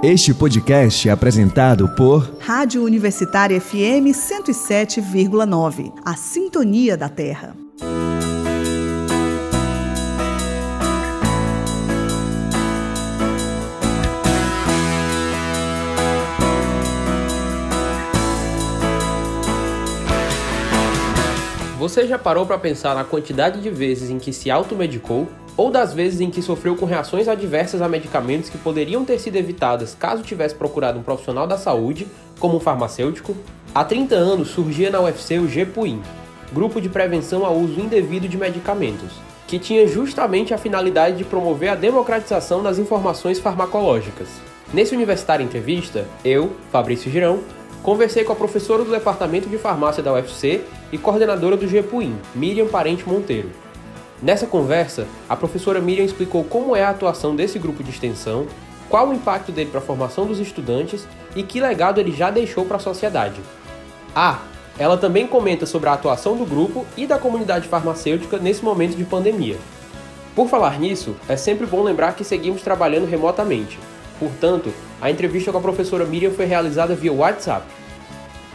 Este podcast é apresentado por Rádio Universitária FM 107,9. A Sintonia da Terra. Você já parou para pensar na quantidade de vezes em que se automedicou? Ou das vezes em que sofreu com reações adversas a medicamentos que poderiam ter sido evitadas caso tivesse procurado um profissional da saúde, como um farmacêutico? Há 30 anos surgia na UFC o GPUIN, Grupo de Prevenção ao Uso Indevido de Medicamentos, que tinha justamente a finalidade de promover a democratização das informações farmacológicas. Nesse Universitário Entrevista, eu, Fabrício Girão, conversei com a professora do Departamento de Farmácia da UFC e coordenadora do GPUIN, Miriam Parente Monteiro. Nessa conversa, a professora Miriam explicou como é a atuação desse grupo de extensão, qual o impacto dele para a formação dos estudantes e que legado ele já deixou para a sociedade. Ah, ela também comenta sobre a atuação do grupo e da comunidade farmacêutica nesse momento de pandemia. Por falar nisso, é sempre bom lembrar que seguimos trabalhando remotamente. Portanto, a entrevista com a professora Miriam foi realizada via WhatsApp.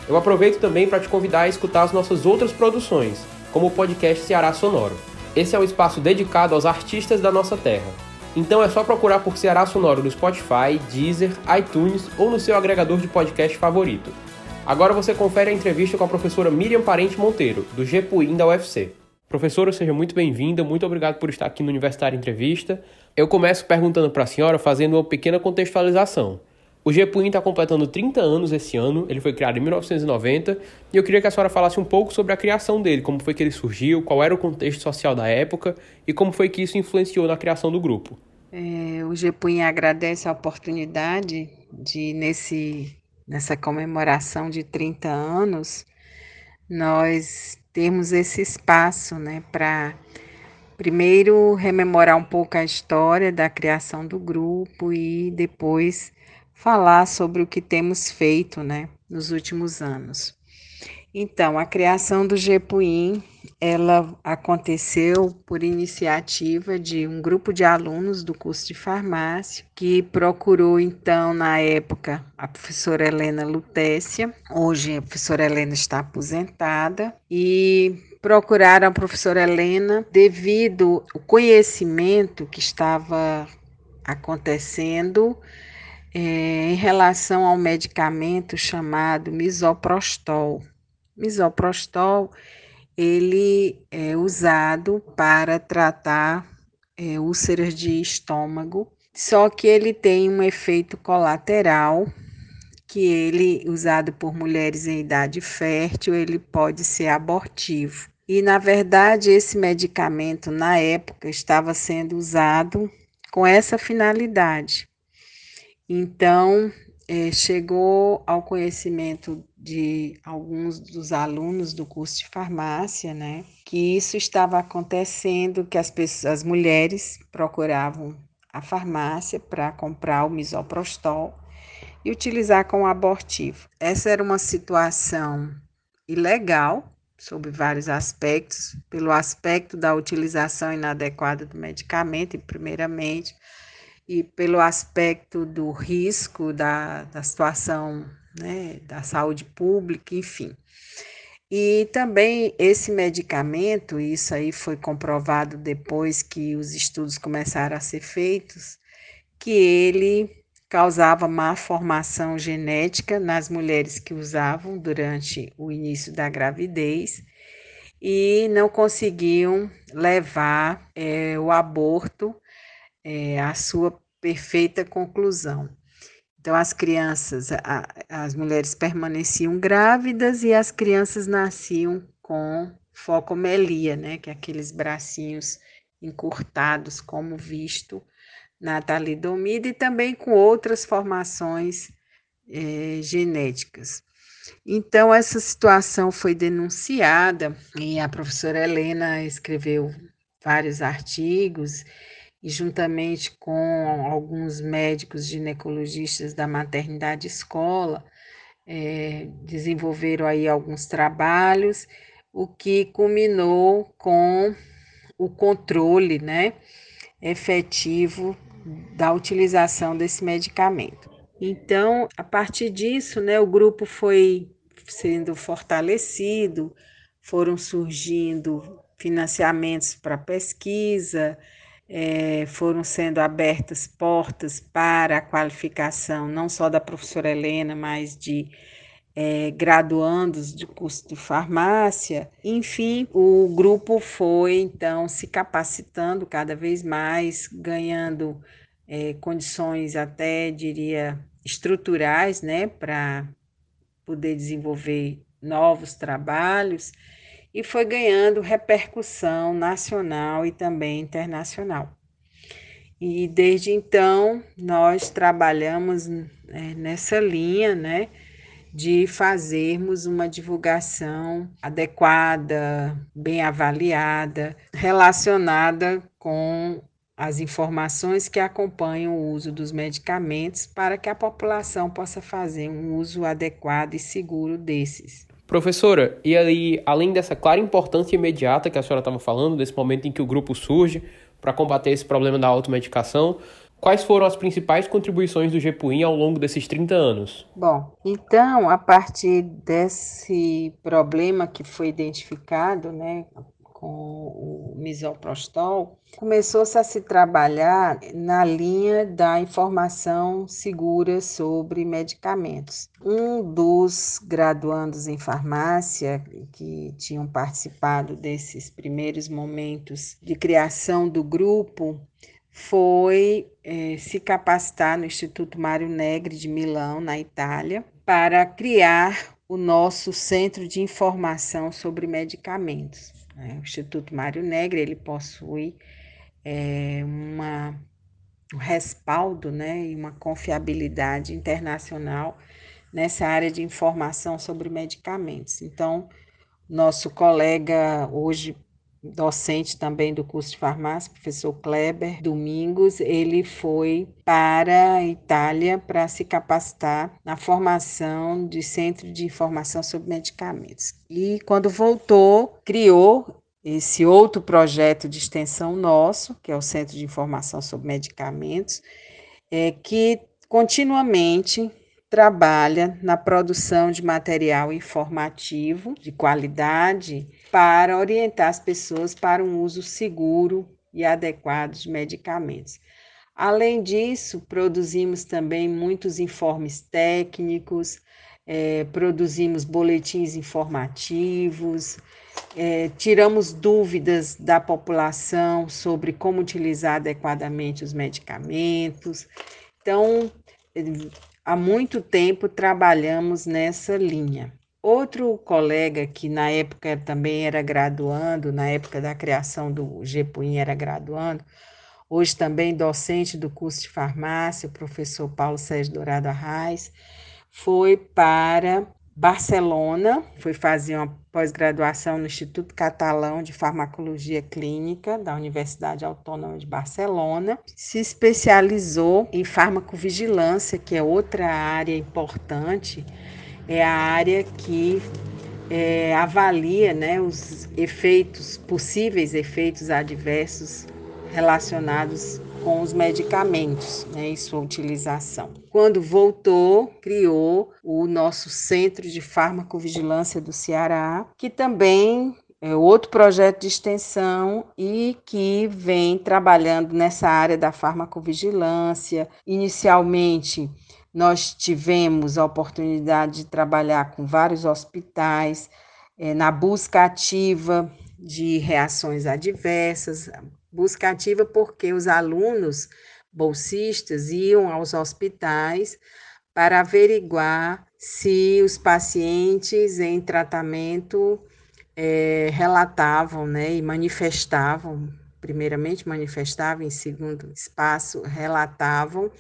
Eu aproveito também para te convidar a escutar as nossas outras produções, como o podcast Ceará Sonoro. Esse é um espaço dedicado aos artistas da nossa terra. Então é só procurar por Ceará Sonoro no Spotify, Deezer, iTunes ou no seu agregador de podcast favorito. Agora você confere a entrevista com a professora Miriam Parente Monteiro, do GPUIN da UFC. Professora, seja muito bem-vinda, muito obrigado por estar aqui no Universitário Entrevista. Eu começo perguntando para a senhora, fazendo uma pequena contextualização. O GPUIN está completando 30 anos esse ano, ele foi criado em 1990, e eu queria que a senhora falasse um pouco sobre a criação dele, como foi que ele surgiu, qual era o contexto social da época e como foi que isso influenciou na criação do grupo. É, o GPUIN agradece a oportunidade de, nesse, nessa comemoração de 30 anos, nós termos esse espaço né, para primeiro rememorar um pouco a história da criação do grupo e depois falar sobre o que temos feito né, nos últimos anos. Então, a criação do GEPUIN, ela aconteceu por iniciativa de um grupo de alunos do curso de farmácia, que procurou, então, na época, a professora Helena Lutécia, hoje a professora Helena está aposentada, e procuraram a professora Helena devido ao conhecimento que estava acontecendo é, em relação ao medicamento chamado misoprostol. Misoprostol, ele é usado para tratar é, úlceras de estômago, só que ele tem um efeito colateral que ele, usado por mulheres em idade fértil, ele pode ser abortivo. E, na verdade, esse medicamento, na época, estava sendo usado com essa finalidade. Então, é, chegou ao conhecimento de alguns dos alunos do curso de farmácia, né, que isso estava acontecendo, que as, pessoas, as mulheres procuravam a farmácia para comprar o misoprostol e utilizar como abortivo. Essa era uma situação ilegal, sob vários aspectos, pelo aspecto da utilização inadequada do medicamento, primeiramente, e pelo aspecto do risco da, da situação né, da saúde pública, enfim. E também esse medicamento, isso aí foi comprovado depois que os estudos começaram a ser feitos, que ele causava má formação genética nas mulheres que usavam durante o início da gravidez e não conseguiam levar é, o aborto é, a sua perfeita conclusão. Então, as crianças, a, as mulheres permaneciam grávidas e as crianças nasciam com focomelia, né, que é aqueles bracinhos encurtados, como visto na talidomida, e também com outras formações é, genéticas. Então, essa situação foi denunciada e a professora Helena escreveu vários artigos e juntamente com alguns médicos ginecologistas da maternidade escola, é, desenvolveram aí alguns trabalhos, o que culminou com o controle, né, efetivo da utilização desse medicamento. Então, a partir disso, né, o grupo foi sendo fortalecido, foram surgindo financiamentos para pesquisa, é, foram sendo abertas portas para a qualificação não só da professora Helena, mas de é, graduandos de curso de farmácia. Enfim, o grupo foi então se capacitando cada vez mais, ganhando é, condições até, diria, estruturais, né, para poder desenvolver novos trabalhos e foi ganhando repercussão nacional e também internacional. E desde então nós trabalhamos é, nessa linha, né, de fazermos uma divulgação adequada, bem avaliada, relacionada com as informações que acompanham o uso dos medicamentos para que a população possa fazer um uso adequado e seguro desses. Professora, e aí, além dessa clara importância imediata que a senhora estava falando, desse momento em que o grupo surge para combater esse problema da automedicação, Quais foram as principais contribuições do GEPUIN ao longo desses 30 anos? Bom, então, a partir desse problema que foi identificado, né, com o misoprostol, começou-se a se trabalhar na linha da informação segura sobre medicamentos. Um dos graduandos em farmácia que tinham participado desses primeiros momentos de criação do grupo foi é, se capacitar no Instituto Mário Negri de Milão, na Itália, para criar o nosso centro de informação sobre medicamentos. Né? O Instituto Mário Negri ele possui é, uma, um respaldo né, e uma confiabilidade internacional nessa área de informação sobre medicamentos. Então, nosso colega hoje docente também do curso de farmácia, professor Kleber Domingos, ele foi para a Itália para se capacitar na formação de centro de informação sobre medicamentos. E quando voltou, criou esse outro projeto de extensão nosso, que é o Centro de Informação sobre Medicamentos, é, que continuamente trabalha na produção de material informativo de qualidade para orientar as pessoas para um uso seguro e adequado de medicamentos. Além disso, produzimos também muitos informes técnicos, é, produzimos boletins informativos, é, tiramos dúvidas da população sobre como utilizar adequadamente os medicamentos. Então, há muito tempo trabalhamos nessa linha. Outro colega que na época também era graduando, na época da criação do GEPUIN era graduando, hoje também docente do curso de farmácia, o professor Paulo Sérgio Dourado Arraes, foi para Barcelona, foi fazer uma pós-graduação no Instituto Catalão de Farmacologia Clínica da Universidade Autônoma de Barcelona. Se especializou em farmacovigilância, que é outra área importante, é a área que é, avalia né, os efeitos, possíveis efeitos adversos relacionados com os medicamentos né, e sua utilização. Quando voltou, criou o nosso Centro de Farmacovigilância do Ceará, que também é outro projeto de extensão e que vem trabalhando nessa área da farmacovigilância. Inicialmente, nós tivemos a oportunidade de trabalhar com vários hospitais é, na busca ativa de reações adversas, busca ativa porque os alunos bolsistas iam aos hospitais para averiguar se os pacientes em tratamento é, relatavam né, e manifestavam, primeiramente manifestavam, em segundo espaço, relatavam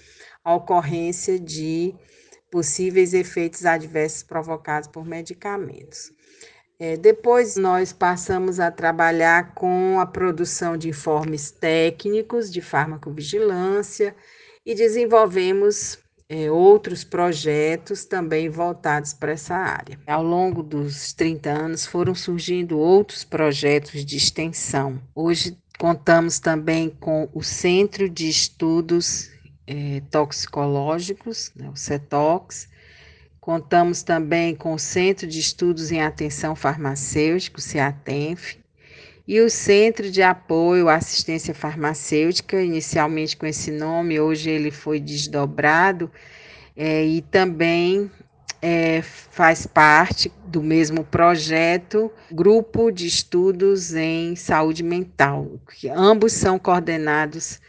a ocorrência de possíveis efeitos adversos provocados por medicamentos. É, depois nós passamos a trabalhar com a produção de informes técnicos de farmacovigilância e desenvolvemos é, outros projetos também voltados para essa área. Ao longo dos 30 anos foram surgindo outros projetos de extensão. Hoje contamos também com o Centro de Estudos é, toxicológicos, né, o CETOX. Contamos também com o Centro de Estudos em Atenção Farmacêutica, o CEATENF, e o Centro de Apoio à Assistência Farmacêutica, inicialmente com esse nome, hoje ele foi desdobrado, é, e também é, faz parte do mesmo projeto Grupo de Estudos em Saúde Mental, que ambos são coordenados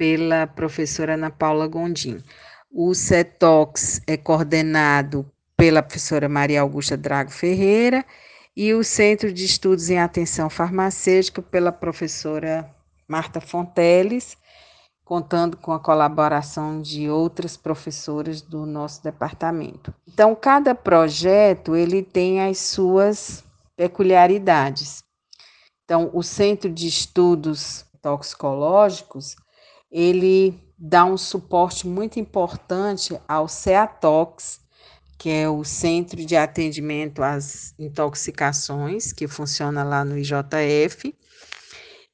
pela professora Ana Paula Gondim. O CETOX é coordenado pela professora Maria Augusta Drago Ferreira e o Centro de Estudos em Atenção Farmacêutica pela professora Marta Fonteles, contando com a colaboração de outras professoras do nosso departamento. Então, cada projeto ele tem as suas peculiaridades. Então, o Centro de Estudos Toxicológicos ele dá um suporte muito importante ao CEATOX, que é o Centro de Atendimento às Intoxicações, que funciona lá no IJF.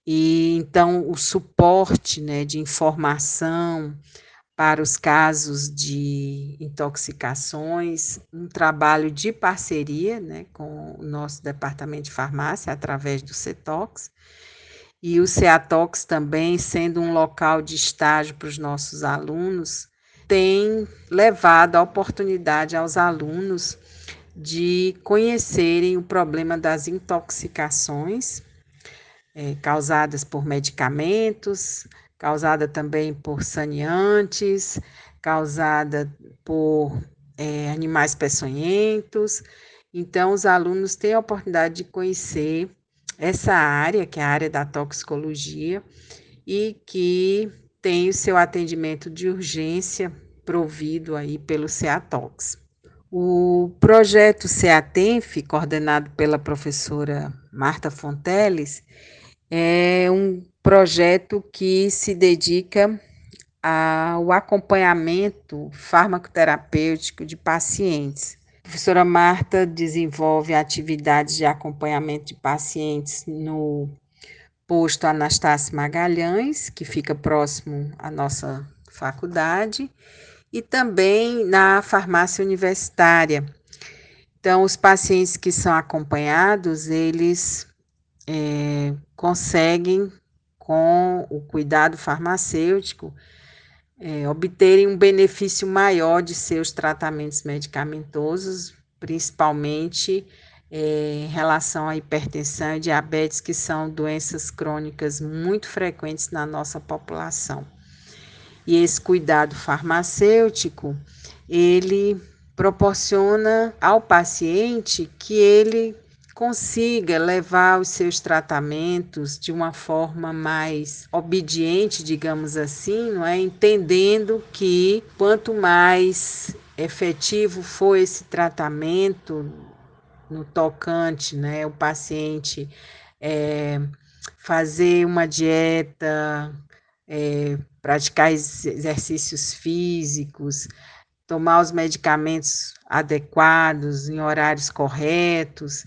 E então o suporte né, de informação para os casos de intoxicações, um trabalho de parceria né, com o nosso departamento de farmácia, através do CETOX, e o CEATOX também, sendo um local de estágio para os nossos alunos, tem levado a oportunidade aos alunos de conhecerem o problema das intoxicações é, causadas por medicamentos, causada também por saneantes, causada por é, animais peçonhentos. Então, os alunos têm a oportunidade de conhecer essa área, que é a área da toxicologia, e que tem o seu atendimento de urgência provido aí pelo CEATOX. O projeto CEATENF, coordenado pela professora Marta Fonteles, é um projeto que se dedica ao acompanhamento farmacoterapêutico de pacientes a professora Marta desenvolve atividades de acompanhamento de pacientes no posto Anastácio Magalhães, que fica próximo à nossa faculdade, e também na farmácia universitária. Então, os pacientes que são acompanhados, eles é, conseguem, com o cuidado farmacêutico, é, obterem um benefício maior de seus tratamentos medicamentosos, principalmente é, em relação à hipertensão e diabetes, que são doenças crônicas muito frequentes na nossa população. E esse cuidado farmacêutico, ele proporciona ao paciente que ele consiga levar os seus tratamentos de uma forma mais obediente, digamos assim, não é? Entendendo que quanto mais efetivo for esse tratamento no tocante, né, o paciente é, fazer uma dieta, é, praticar exercícios físicos, tomar os medicamentos adequados em horários corretos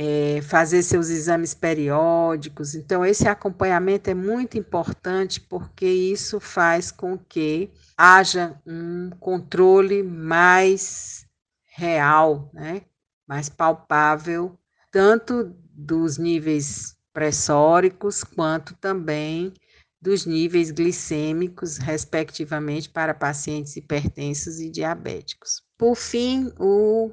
é, fazer seus exames periódicos. Então, esse acompanhamento é muito importante porque isso faz com que haja um controle mais real, né? mais palpável, tanto dos níveis pressóricos quanto também dos níveis glicêmicos, respectivamente, para pacientes hipertensos e diabéticos. Por fim, o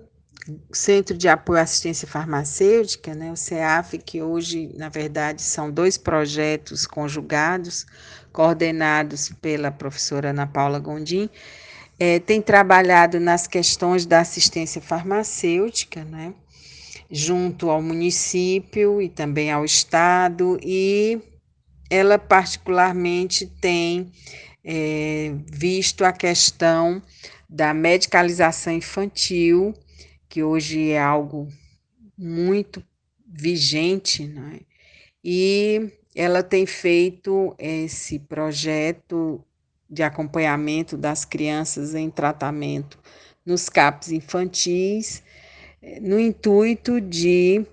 Centro de Apoio à Assistência Farmacêutica, né, o CEAF, que hoje, na verdade, são dois projetos conjugados, coordenados pela professora Ana Paula Gondim, é, tem trabalhado nas questões da assistência farmacêutica, né, junto ao município e também ao Estado, e ela particularmente tem é, visto a questão da medicalização infantil que hoje é algo muito vigente, né? e ela tem feito esse projeto de acompanhamento das crianças em tratamento nos CAPs infantis, eh, no intuito de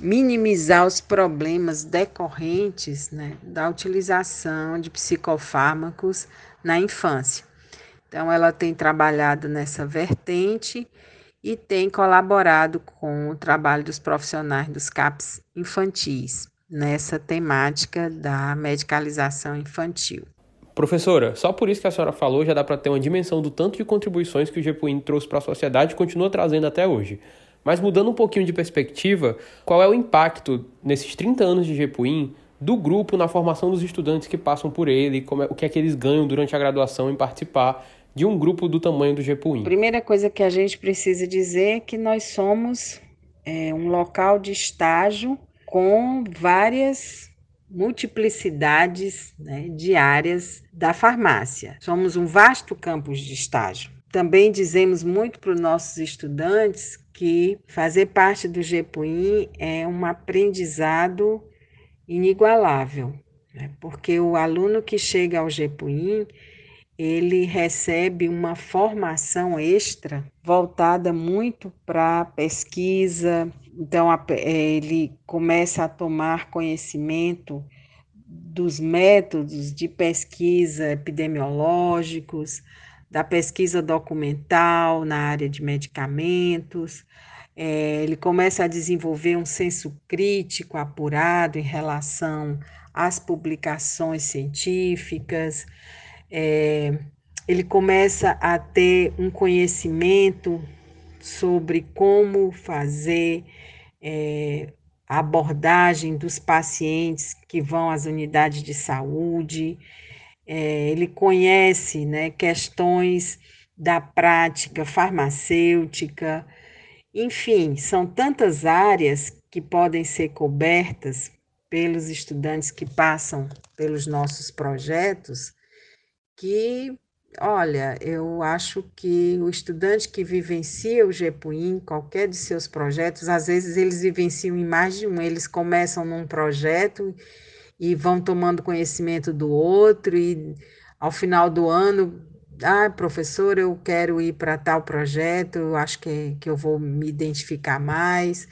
minimizar os problemas decorrentes né, da utilização de psicofármacos na infância. Então, ela tem trabalhado nessa vertente e tem colaborado com o trabalho dos profissionais dos CAPs infantis nessa temática da medicalização infantil. Professora, só por isso que a senhora falou já dá para ter uma dimensão do tanto de contribuições que o GEPUIN trouxe para a sociedade e continua trazendo até hoje. Mas mudando um pouquinho de perspectiva, qual é o impacto nesses 30 anos de GEPUIN do grupo na formação dos estudantes que passam por ele, como é, o que é que eles ganham durante a graduação em participar de um grupo do tamanho do GEPUIN? Primeira coisa que a gente precisa dizer é que nós somos é, um local de estágio com várias multiplicidades né, de áreas da farmácia. Somos um vasto campus de estágio. Também dizemos muito para os nossos estudantes que fazer parte do GEPUIN é um aprendizado inigualável, né? porque o aluno que chega ao GEPUIN ele recebe uma formação extra voltada muito para pesquisa. Então, é, ele começa a tomar conhecimento dos métodos de pesquisa epidemiológicos, da pesquisa documental na área de medicamentos. É, ele começa a desenvolver um senso crítico apurado em relação às publicações científicas é, ele começa a ter um conhecimento sobre como fazer é, abordagem dos pacientes que vão às unidades de saúde, é, ele conhece né, questões da prática farmacêutica, enfim, são tantas áreas que podem ser cobertas pelos estudantes que passam pelos nossos projetos que, olha, eu acho que o estudante que vivencia o GEPUIN, qualquer de seus projetos, às vezes eles vivenciam em mais de um, eles começam num projeto e vão tomando conhecimento do outro, e ao final do ano, ah, professor, eu quero ir para tal projeto, eu acho que, que eu vou me identificar mais.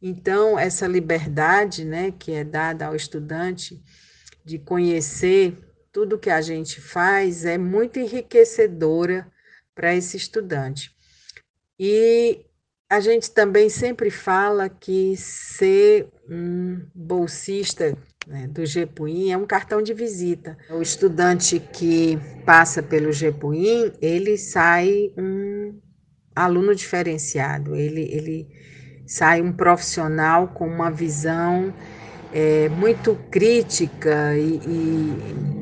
Então, essa liberdade né, que é dada ao estudante de conhecer tudo que a gente faz é muito enriquecedora para esse estudante. E a gente também sempre fala que ser um bolsista né, do GEPUIN é um cartão de visita. O estudante que passa pelo GEPUIN, ele sai um aluno diferenciado, ele, ele sai um profissional com uma visão é, muito crítica e, e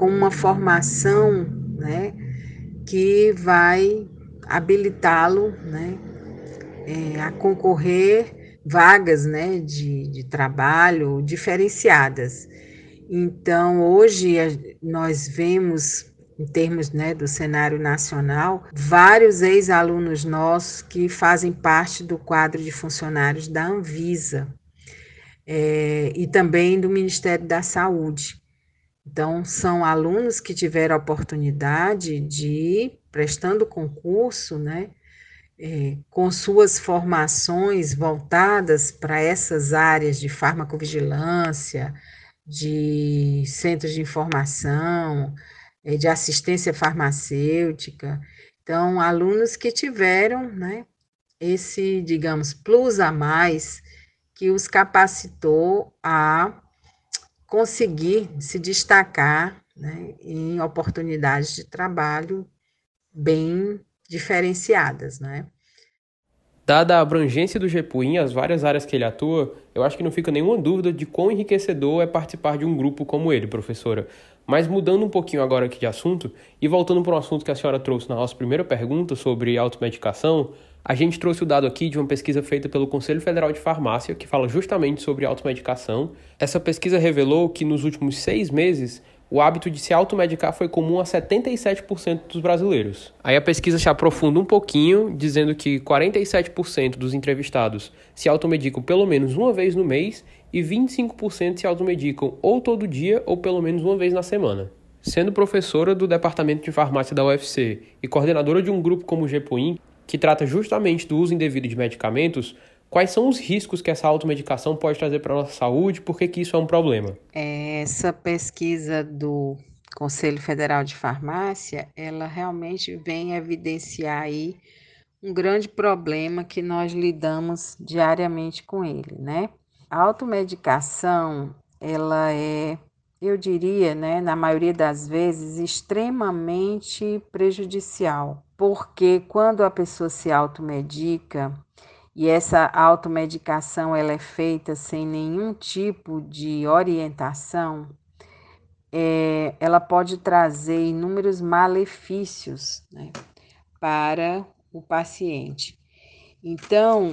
com uma formação né, que vai habilitá-lo né, é, a concorrer vagas né, de, de trabalho diferenciadas. Então, hoje nós vemos, em termos né, do cenário nacional, vários ex-alunos nossos que fazem parte do quadro de funcionários da Anvisa é, e também do Ministério da Saúde. Então, são alunos que tiveram a oportunidade de, prestando concurso, né, é, com suas formações voltadas para essas áreas de farmacovigilância, de centros de informação, é, de assistência farmacêutica. Então, alunos que tiveram né, esse, digamos, plus a mais que os capacitou a conseguir se destacar né, em oportunidades de trabalho bem diferenciadas, né? Dada a abrangência do GEPUIN, as várias áreas que ele atua, eu acho que não fica nenhuma dúvida de quão enriquecedor é participar de um grupo como ele, professora. Mas mudando um pouquinho agora aqui de assunto e voltando para um assunto que a senhora trouxe na nossa primeira pergunta sobre automedicação, a gente trouxe o dado aqui de uma pesquisa feita pelo Conselho Federal de Farmácia, que fala justamente sobre automedicação. Essa pesquisa revelou que nos últimos seis meses, o hábito de se automedicar foi comum a 77% dos brasileiros. Aí a pesquisa se aprofunda um pouquinho, dizendo que 47% dos entrevistados se automedicam pelo menos uma vez no mês e 25% se automedicam ou todo dia ou pelo menos uma vez na semana. Sendo professora do Departamento de Farmácia da UFC e coordenadora de um grupo como o GEPUIN, que trata justamente do uso indevido de medicamentos, quais são os riscos que essa automedicação pode trazer para a nossa saúde, por que, que isso é um problema? Essa pesquisa do Conselho Federal de Farmácia, ela realmente vem evidenciar aí um grande problema que nós lidamos diariamente com ele, né? A automedicação, ela é, eu diria, né, na maioria das vezes, extremamente prejudicial, porque quando a pessoa se automedica, e essa automedicação ela é feita sem nenhum tipo de orientação, é, ela pode trazer inúmeros malefícios né, para o paciente. Então,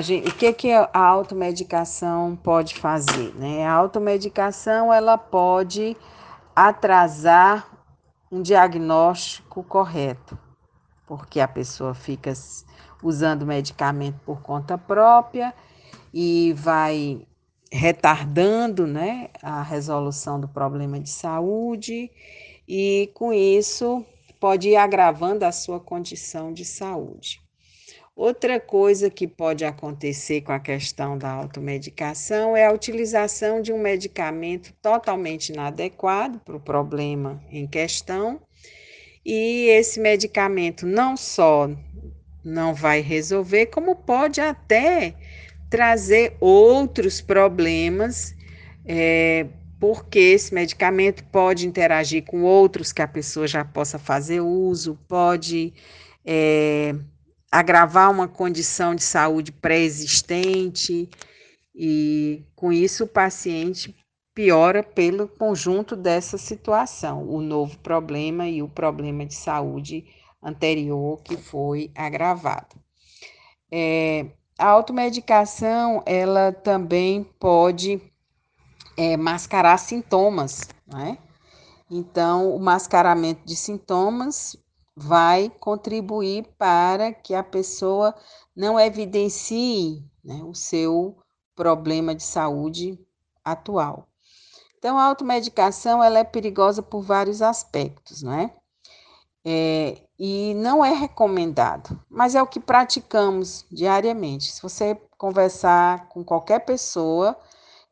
gente, o que, que a automedicação pode fazer? Né? A automedicação ela pode atrasar um diagnóstico correto, porque a pessoa fica usando medicamento por conta própria e vai retardando né, a resolução do problema de saúde e com isso pode ir agravando a sua condição de saúde. Outra coisa que pode acontecer com a questão da automedicação é a utilização de um medicamento totalmente inadequado para o problema em questão, e esse medicamento não só não vai resolver, como pode até trazer outros problemas, é, porque esse medicamento pode interagir com outros que a pessoa já possa fazer uso, pode é, agravar uma condição de saúde pré-existente, e com isso o paciente piora pelo conjunto dessa situação, o novo problema e o problema de saúde anterior que foi agravado. É, a automedicação, ela também pode é, mascarar sintomas, né? Então, o mascaramento de sintomas vai contribuir para que a pessoa não evidencie né, o seu problema de saúde atual. Então, a automedicação ela é perigosa por vários aspectos, né? É, e não é recomendado, mas é o que praticamos diariamente. Se você conversar com qualquer pessoa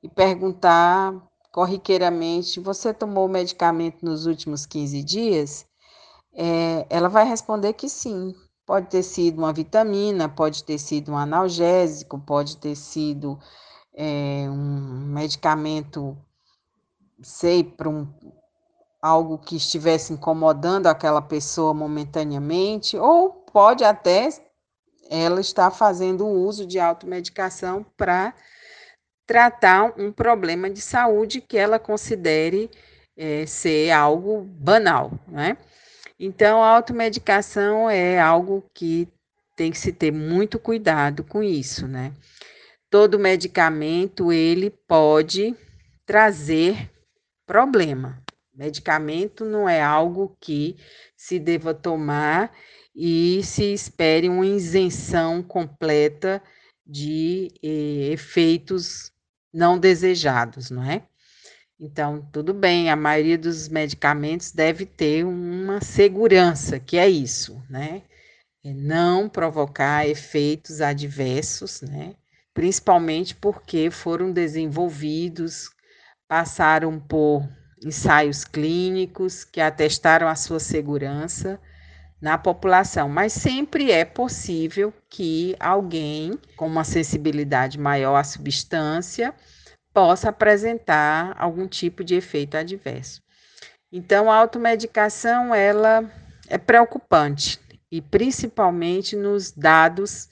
e perguntar corriqueiramente: você tomou medicamento nos últimos 15 dias? É, ela vai responder que sim. Pode ter sido uma vitamina, pode ter sido um analgésico, pode ter sido é, um medicamento, sei, para um algo que estivesse incomodando aquela pessoa momentaneamente, ou pode até ela estar fazendo uso de automedicação para tratar um problema de saúde que ela considere é, ser algo banal, né? Então, a automedicação é algo que tem que se ter muito cuidado com isso, né? Todo medicamento ele pode trazer problema, Medicamento não é algo que se deva tomar e se espere uma isenção completa de eh, efeitos não desejados, não é? Então, tudo bem, a maioria dos medicamentos deve ter uma segurança, que é isso, né? É não provocar efeitos adversos, né? Principalmente porque foram desenvolvidos, passaram por ensaios clínicos que atestaram a sua segurança na população, mas sempre é possível que alguém com uma sensibilidade maior à substância possa apresentar algum tipo de efeito adverso. Então, a automedicação ela é preocupante e principalmente nos dados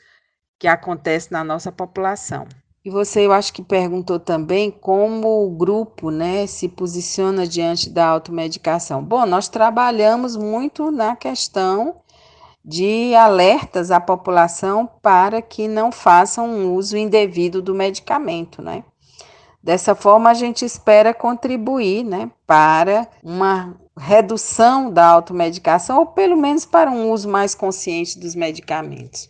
que acontecem na nossa população. E você, eu acho que perguntou também como o grupo né, se posiciona diante da automedicação. Bom, nós trabalhamos muito na questão de alertas à população para que não façam um uso indevido do medicamento, né? Dessa forma, a gente espera contribuir né, para uma redução da automedicação, ou pelo menos para um uso mais consciente dos medicamentos.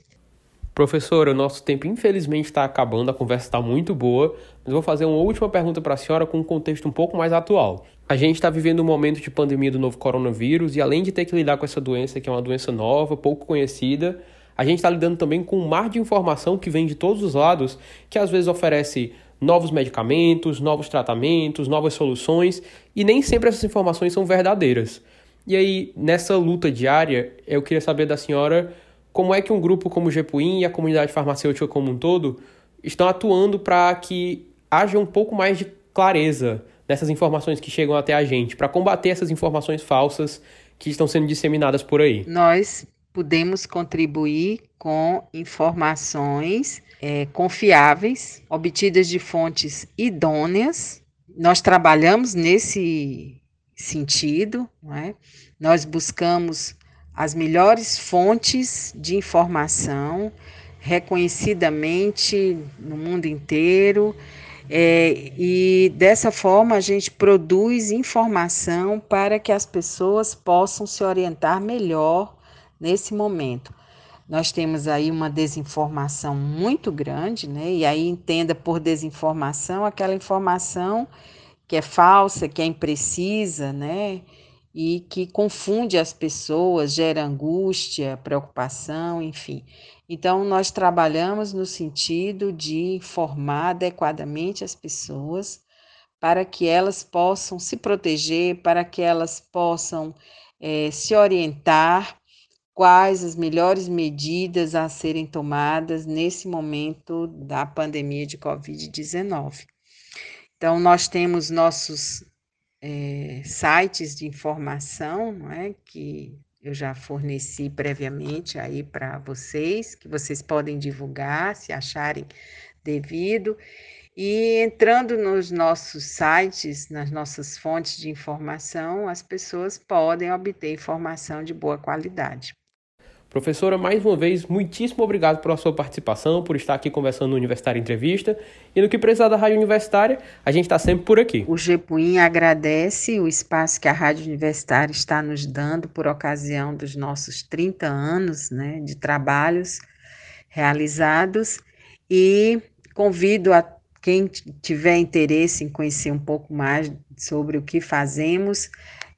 Professora, o nosso tempo infelizmente está acabando, a conversa está muito boa, mas vou fazer uma última pergunta para a senhora com um contexto um pouco mais atual. A gente está vivendo um momento de pandemia do novo coronavírus e além de ter que lidar com essa doença, que é uma doença nova, pouco conhecida, a gente está lidando também com um mar de informação que vem de todos os lados, que às vezes oferece novos medicamentos, novos tratamentos, novas soluções, e nem sempre essas informações são verdadeiras. E aí, nessa luta diária, eu queria saber da senhora como é que um grupo como o Gepuim e a comunidade farmacêutica como um todo estão atuando para que haja um pouco mais de clareza nessas informações que chegam até a gente, para combater essas informações falsas que estão sendo disseminadas por aí. Nós podemos contribuir com informações é, confiáveis, obtidas de fontes idôneas. Nós trabalhamos nesse sentido, é? nós buscamos as melhores fontes de informação, reconhecidamente no mundo inteiro, é, e dessa forma a gente produz informação para que as pessoas possam se orientar melhor nesse momento. Nós temos aí uma desinformação muito grande, né? E aí entenda por desinformação aquela informação que é falsa, que é imprecisa, né? E que confunde as pessoas, gera angústia, preocupação, enfim. Então, nós trabalhamos no sentido de informar adequadamente as pessoas para que elas possam se proteger, para que elas possam é, se orientar quais as melhores medidas a serem tomadas nesse momento da pandemia de Covid-19. Então, nós temos nossos é, sites de informação, é, que eu já forneci previamente aí para vocês, que vocês podem divulgar se acharem devido. E entrando nos nossos sites, nas nossas fontes de informação, as pessoas podem obter informação de boa qualidade. Professora, mais uma vez, muitíssimo obrigado pela sua participação, por estar aqui conversando no Universitário Entrevista. E no que precisar da Rádio Universitária, a gente está sempre por aqui. O GEPUIN agradece o espaço que a Rádio Universitária está nos dando por ocasião dos nossos 30 anos né, de trabalhos realizados e convido a quem tiver interesse em conhecer um pouco mais sobre o que fazemos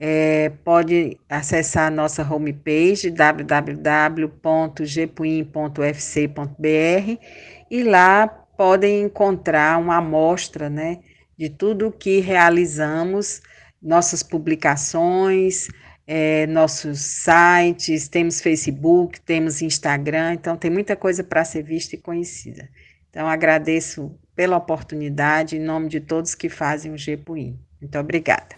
é, pode acessar a nossa homepage www.gpuim.ufc.br e lá podem encontrar uma amostra né, de tudo o que realizamos, nossas publicações, é, nossos sites, temos Facebook, temos Instagram, então tem muita coisa para ser vista e conhecida. Então agradeço pela oportunidade em nome de todos que fazem o GPUIM. Muito obrigada.